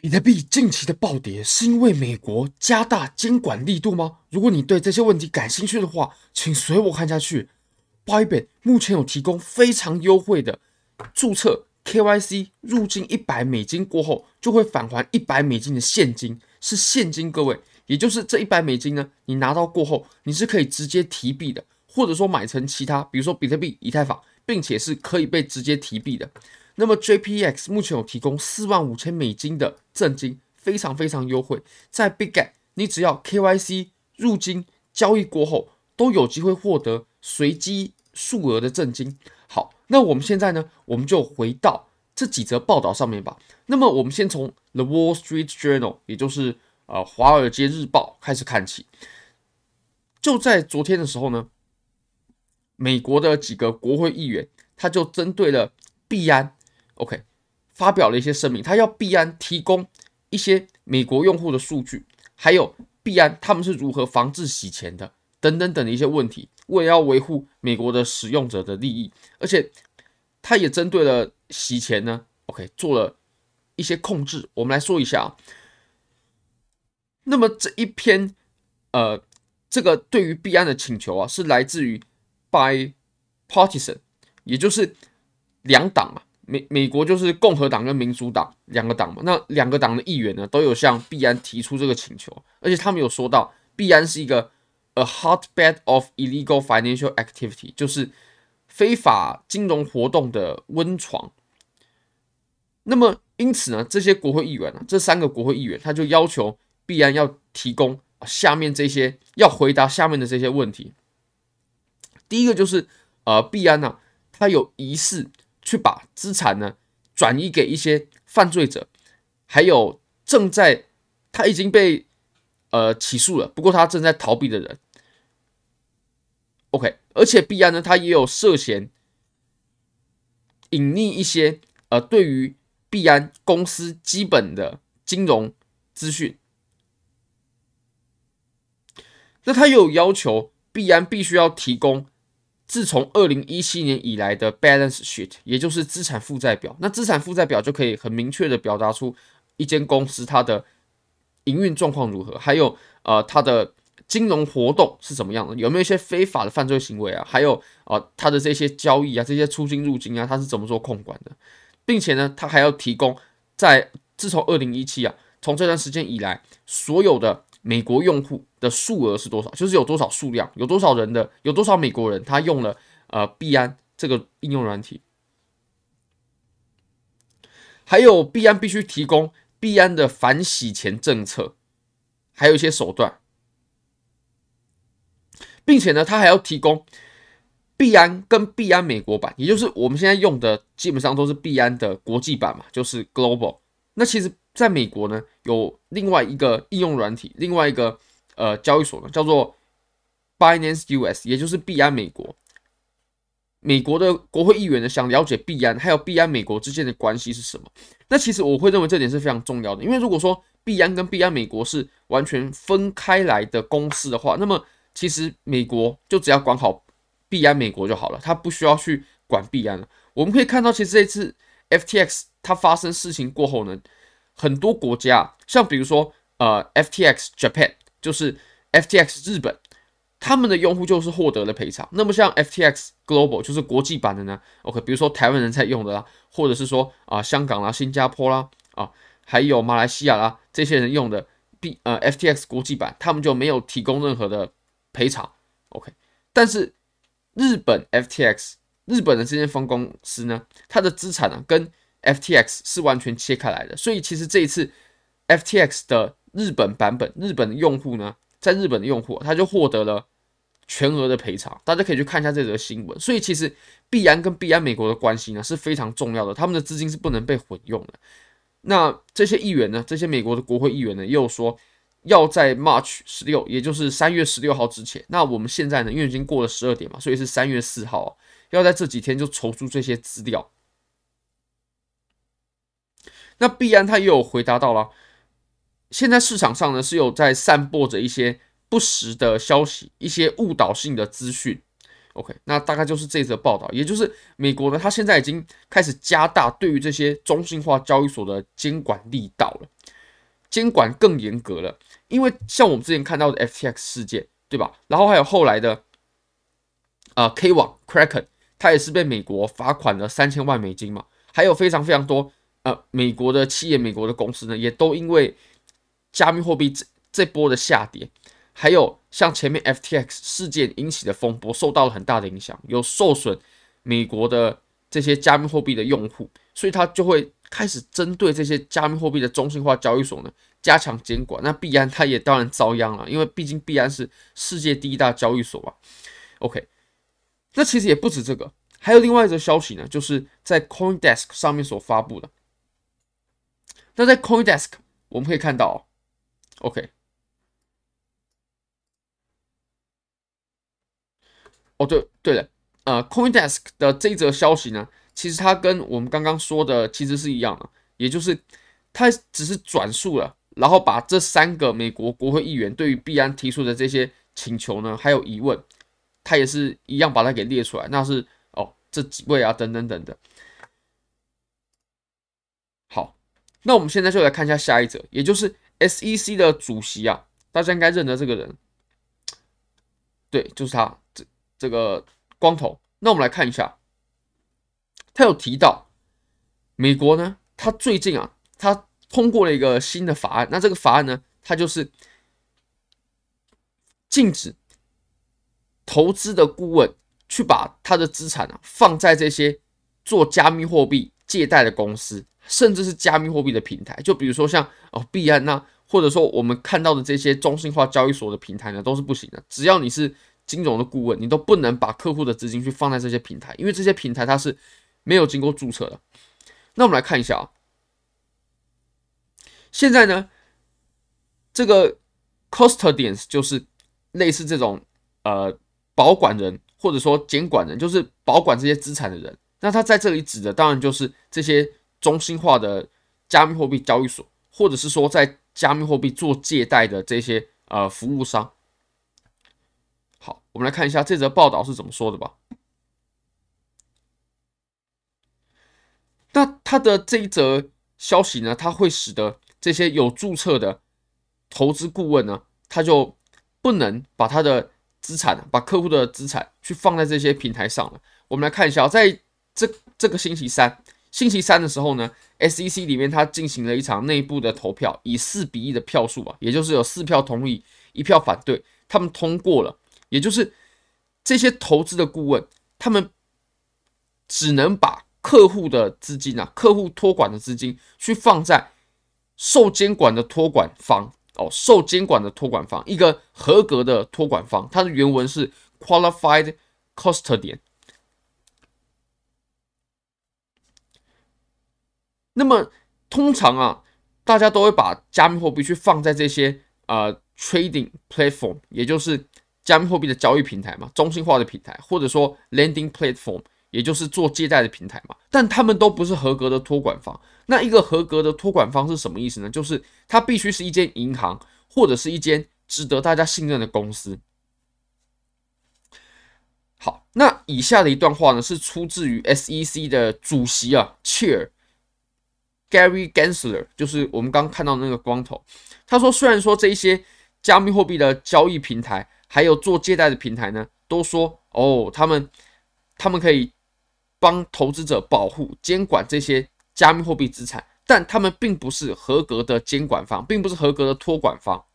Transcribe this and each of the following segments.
比特币近期的暴跌是因为美国加大监管力度吗？如果你对这些问题感兴趣的话，请随我看下去。Bybit 目前有提供非常优惠的注册 KYC 入境一百美金过后就会返还一百美金的现金，是现金，各位，也就是这一百美金呢，你拿到过后你是可以直接提币的，或者说买成其他，比如说比特币、以太坊，并且是可以被直接提币的。那么 JPX 目前有提供四万五千美金的赠金，非常非常优惠。在 Big Get，你只要 KYC 入金交易过后，都有机会获得随机数额的赠金。好，那我们现在呢，我们就回到这几则报道上面吧。那么我们先从 The Wall Street Journal，也就是呃华尔街日报开始看起。就在昨天的时候呢，美国的几个国会议员，他就针对了币安。OK，发表了一些声明，他要币安提供一些美国用户的数据，还有币安他们是如何防治洗钱的，等等等的一些问题，为了要维护美国的使用者的利益，而且他也针对了洗钱呢，OK，做了一些控制。我们来说一下啊，那么这一篇呃，这个对于币安的请求啊，是来自于 By Partisan，也就是两党啊。美美国就是共和党跟民主党两个党嘛，那两个党的议员呢，都有向币安提出这个请求，而且他们有说到，币安是一个 a hotbed of illegal financial activity，就是非法金融活动的温床。那么因此呢，这些国会议员呢，这三个国会议员他就要求币安要提供下面这些，要回答下面的这些问题。第一个就是呃，币安呢，他有疑似。去把资产呢转移给一些犯罪者，还有正在他已经被呃起诉了，不过他正在逃避的人。OK，而且币安呢，他也有涉嫌隐匿一些呃对于币安公司基本的金融资讯。那他有要求币安必须要提供。自从二零一七年以来的 balance sheet，也就是资产负债表，那资产负债表就可以很明确的表达出一间公司它的营运状况如何，还有呃它的金融活动是怎么样的，有没有一些非法的犯罪行为啊，还有呃它的这些交易啊，这些出金入金啊，它是怎么做控管的，并且呢，它还要提供在自从二零一七啊，从这段时间以来所有的。美国用户的数额是多少？就是有多少数量，有多少人的，有多少美国人他用了呃币安这个应用软体，还有币安必须提供币安的反洗钱政策，还有一些手段，并且呢，他还要提供币安跟币安美国版，也就是我们现在用的基本上都是币安的国际版嘛，就是 Global。那其实。在美国呢，有另外一个应用软体，另外一个呃交易所呢，叫做 Binance US，也就是币安美国。美国的国会议员呢，想了解币安还有币安美国之间的关系是什么？那其实我会认为这点是非常重要的，因为如果说币安跟币安美国是完全分开来的公司的话，那么其实美国就只要管好币安美国就好了，它不需要去管币安了。我们可以看到，其实这次 FTX 它发生事情过后呢。很多国家，像比如说，呃，FTX Japan，就是 FTX 日本，他们的用户就是获得了赔偿。那么像 FTX Global，就是国际版的呢，OK，比如说台湾人在用的啦，或者是说啊、香港啦、新加坡啦，啊，还有马来西亚啦，这些人用的 B 呃 FTX 国际版，他们就没有提供任何的赔偿，OK。但是日本 FTX 日本的这间分公司呢，它的资产呢跟 FTX 是完全切开来的，所以其实这一次 FTX 的日本版本，日本的用户呢，在日本的用户他就获得了全额的赔偿，大家可以去看一下这则新闻。所以其实币安跟币安美国的关系呢是非常重要的，他们的资金是不能被混用的。那这些议员呢，这些美国的国会议员呢，又说要在 March 十六，也就是三月十六号之前。那我们现在呢，因为已经过了十二点嘛，所以是三月四号，要在这几天就筹出这些资料。那币安他也有回答到了，现在市场上呢是有在散播着一些不实的消息，一些误导性的资讯。OK，那大概就是这则报道，也就是美国呢，它现在已经开始加大对于这些中心化交易所的监管力道了。监管更严格了，因为像我们之前看到的 FTX 事件，对吧？然后还有后来的啊、K 网 Kraken，它也是被美国罚款了三千万美金嘛。还有非常非常多呃美国的企业、美国的公司呢，也都因为加密货币这这波的下跌，还有像前面 FTX 事件引起的风波，受到了很大的影响，有受损美国的这些加密货币的用户，所以它就会。开始针对这些加密货币的中心化交易所呢，加强监管。那币安它也当然遭殃了，因为毕竟币安是世界第一大交易所嘛。OK，那其实也不止这个，还有另外一则消息呢，就是在 CoinDesk 上面所发布的。那在 CoinDesk 我们可以看到，OK，哦对对了，呃，CoinDesk 的这一则消息呢。其实它跟我们刚刚说的其实是一样的，也就是它只是转述了，然后把这三个美国国会议员对于币安提出的这些请求呢，还有疑问，它也是一样把它给列出来。那是哦，这几位啊，等等等等。好，那我们现在就来看一下下一则，也就是 SEC 的主席啊，大家应该认得这个人，对，就是他，这这个光头。那我们来看一下。他有提到，美国呢，他最近啊，他通过了一个新的法案。那这个法案呢，它就是禁止投资的顾问去把他的资产啊放在这些做加密货币借贷的公司，甚至是加密货币的平台。就比如说像哦币安呐，或者说我们看到的这些中心化交易所的平台呢，都是不行的。只要你是金融的顾问，你都不能把客户的资金去放在这些平台，因为这些平台它是。没有经过注册的，那我们来看一下啊。现在呢，这个 custodians 就是类似这种呃保管人或者说监管人，就是保管这些资产的人。那他在这里指的当然就是这些中心化的加密货币交易所，或者是说在加密货币做借贷的这些呃服务商。好，我们来看一下这则报道是怎么说的吧。那他的这一则消息呢，它会使得这些有注册的投资顾问呢，他就不能把他的资产，把客户的资产去放在这些平台上了。我们来看一下，在这这个星期三，星期三的时候呢，SEC 里面他进行了一场内部的投票，以四比一的票数啊，也就是有四票同意，一票反对，他们通过了，也就是这些投资的顾问，他们只能把。客户的资金啊，客户托管的资金去放在受监管的托管方哦，受监管的托管方，一个合格的托管方，它的原文是 qualified custodian。那么通常啊，大家都会把加密货币去放在这些呃 trading platform，也就是加密货币的交易平台嘛，中心化的平台，或者说 lending platform。也就是做借贷的平台嘛，但他们都不是合格的托管方。那一个合格的托管方是什么意思呢？就是它必须是一间银行或者是一间值得大家信任的公司。好，那以下的一段话呢，是出自于 SEC 的主席啊，Chair Gary Gensler，就是我们刚看到那个光头。他说，虽然说这一些加密货币的交易平台还有做借贷的平台呢，都说哦，他们他们可以。帮投资者保护、监管这些加密货币资产，但他们并不是合格的监管方，并不是合格的托管方。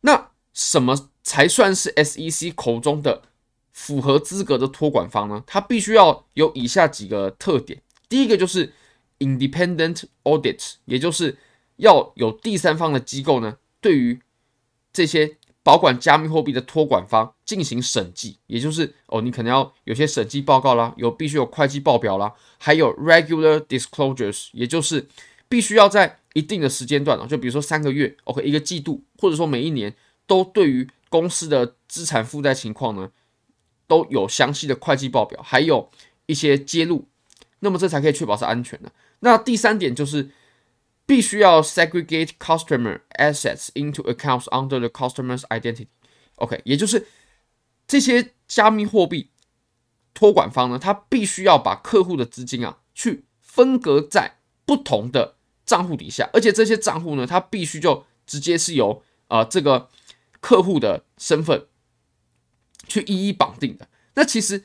那什么才算是 SEC 口中的符合资格的托管方呢？它必须要有以下几个特点：第一个就是 independent audit，也就是要有第三方的机构呢，对于这些。保管加密货币的托管方进行审计，也就是哦，你可能要有些审计报告啦，有必须有会计报表啦，还有 regular disclosures，也就是必须要在一定的时间段啊，就比如说三个月，OK，一个季度，或者说每一年，都对于公司的资产负债情况呢，都有详细的会计报表，还有一些揭露，那么这才可以确保是安全的。那第三点就是。必须要 segregate customer assets into accounts under the customer's identity。OK，也就是这些加密货币托管方呢，他必须要把客户的资金啊，去分隔在不同的账户底下，而且这些账户呢，它必须就直接是由啊、呃、这个客户的身份去一一绑定的。那其实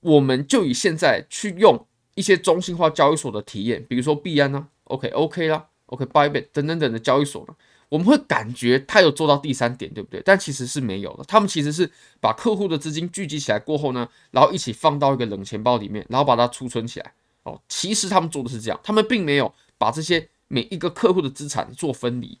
我们就以现在去用一些中心化交易所的体验，比如说币安呢，OK OK 啦，OK Bybit 等等等的交易所呢，我们会感觉它有做到第三点，对不对？但其实是没有的。他们其实是把客户的资金聚集起来过后呢，然后一起放到一个冷钱包里面，然后把它储存起来。哦，其实他们做的是这样，他们并没有把这些每一个客户的资产做分离。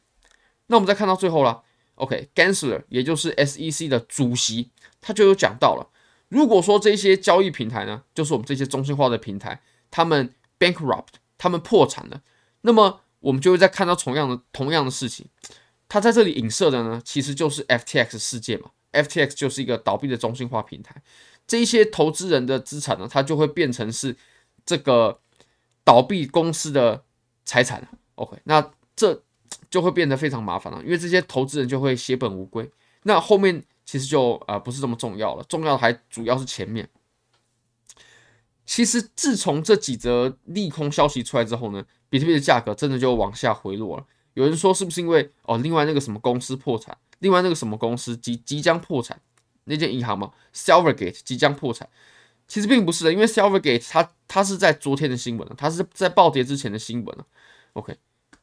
那我们再看到最后啦，OK，Gensler 也就是 SEC 的主席，他就有讲到了。如果说这些交易平台呢，就是我们这些中心化的平台，他们 bankrupt，他们破产了，那么我们就会再看到同样的同样的事情。他在这里影射的呢，其实就是 FTX 事件嘛。FTX 就是一个倒闭的中心化平台，这一些投资人的资产呢，它就会变成是这个倒闭公司的财产。OK，那这就会变得非常麻烦了，因为这些投资人就会血本无归。那后面。其实就啊、呃、不是这么重要了，重要的还主要是前面。其实自从这几则利空消息出来之后呢，比特币的价格真的就往下回落了。有人说是不是因为哦，另外那个什么公司破产，另外那个什么公司即即将破产，那间银行嘛，Silvergate 即将破产。其实并不是的，因为 Silvergate 它它是在昨天的新闻了，它是在暴跌之前的新闻了。OK，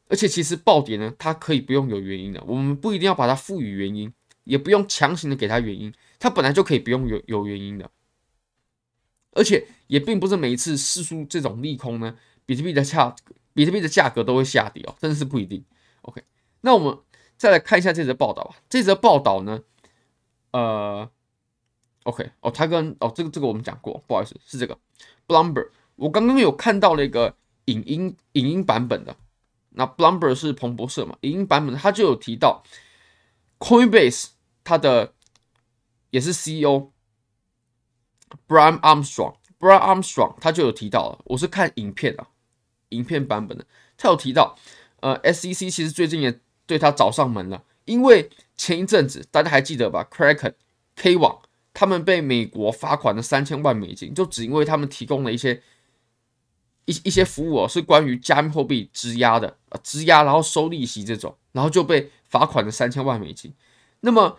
而且其实暴跌呢，它可以不用有原因的，我们不一定要把它赋予原因。也不用强行的给他原因，他本来就可以不用有有原因的，而且也并不是每一次释出这种利空呢，比特币的价比特币的价格都会下跌哦，真的是不一定。OK，那我们再来看一下这则报道吧。这则报道呢，呃，OK，哦，他跟哦这个这个我们讲过，不好意思，是这个 Bloomberg，我刚刚有看到了一个影音影音版本的，那 Bloomberg 是彭博社嘛，影音版本他就有提到 Coinbase。他的也是 CEO Brian Armstrong，Brian Armstrong 他就有提到了，我是看影片啊，影片版本的，他有提到，呃，SEC 其实最近也对他找上门了，因为前一阵子大家还记得吧，Kraken K 网他们被美国罚款了三千万美金，就只因为他们提供了一些一一些服务哦，是关于加密货币质押的啊，质押然后收利息这种，然后就被罚款了三千万美金，那么。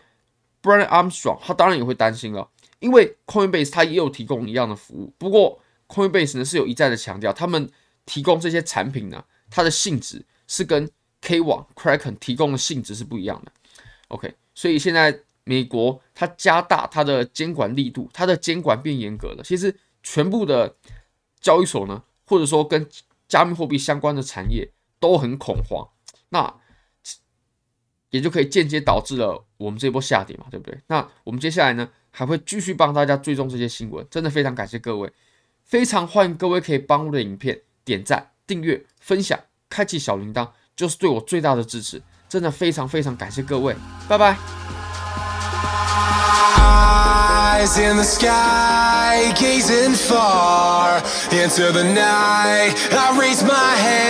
Brian Armstrong，他当然也会担心了，因为 Coinbase 他也有提供一样的服务，不过 Coinbase 呢是有一再的强调，他们提供这些产品呢，它的性质是跟 K 网 Kraken 提供的性质是不一样的。OK，所以现在美国它加大它的监管力度，它的监管变严格了。其实全部的交易所呢，或者说跟加密货币相关的产业都很恐慌。那也就可以间接导致了我们这波下跌嘛，对不对？那我们接下来呢，还会继续帮大家追踪这些新闻，真的非常感谢各位，非常欢迎各位可以帮我的影片点赞、订阅、分享、开启小铃铛，就是对我最大的支持，真的非常非常感谢各位，拜拜。Eyes in the sky, gazing far into the night. I raise my hand